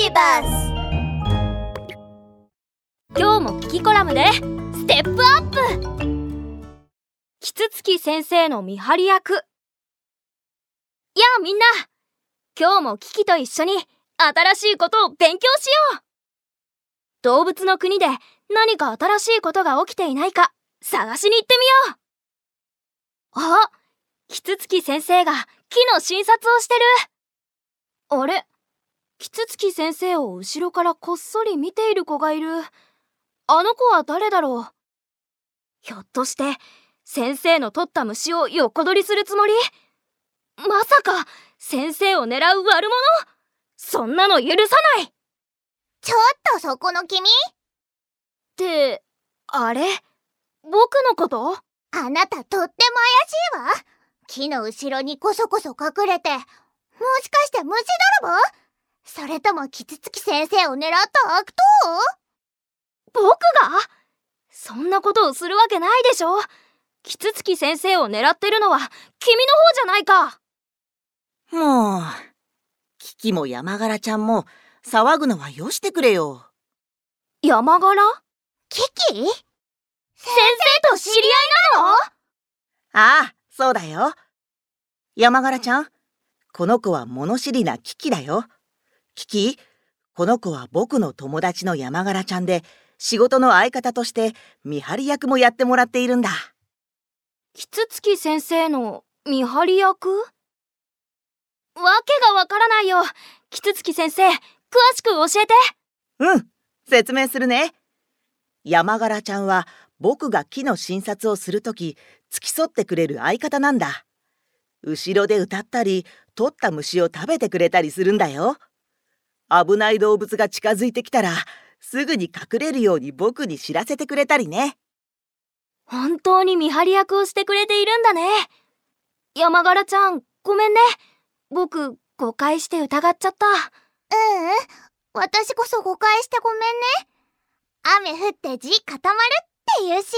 ビバス今日もキキコラムでステップアップ。キツツキ先生の見張り役。やあみんな。今日もキキと一緒に新しいことを勉強しよう。動物の国で何か新しいことが起きていないか。探しに行ってみよう。あキツツキ先生が木の診察をしてる。あれ？キツツキ先生を後ろからこっそり見ている子がいる。あの子は誰だろう。ひょっとして先生の取った虫を横取りするつもり？まさか先生を狙う悪者？そんなの許さない！ちょっとそこの君？ってあれ？僕のこと？あなたとっても怪しいわ。木の後ろにこそこそ隠れてもしかして虫泥棒？それともキツツキ先生を狙った悪党？僕がそんなことをするわけないでしょ。キツツキ先生を狙ってるのは君の方じゃないか。もうキキも山柄ちゃんも騒ぐのはよしてくれよ。山柄キキ？先生と知り合いなの？ああそうだよ。山柄ちゃんこの子は物知りなキキだよキキこの子は僕の友達の山柄ちゃんで仕事の相方として見張り役もやってもらっているんだ。キツツキ先生の見張り役？わけがわからないよ。キツツキ先生詳しく教えて。うん説明するね。山柄ちゃんは僕が木の診察をするとき付き添ってくれる相方なんだ。後ろで歌ったり取った虫を食べてくれたりするんだよ危ない動物が近づいてきたらすぐに隠れるように僕に知らせてくれたりね。本当に見張り役をしてくれているんだね。山柄ちゃんごめんね。僕誤解して疑っちゃった。ううん。私こそ誤解してごめんね。雨降って地固まるって言うし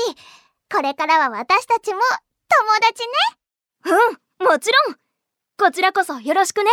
これからは私たちも友達ね。うんもちろん。こちらこそよろしくね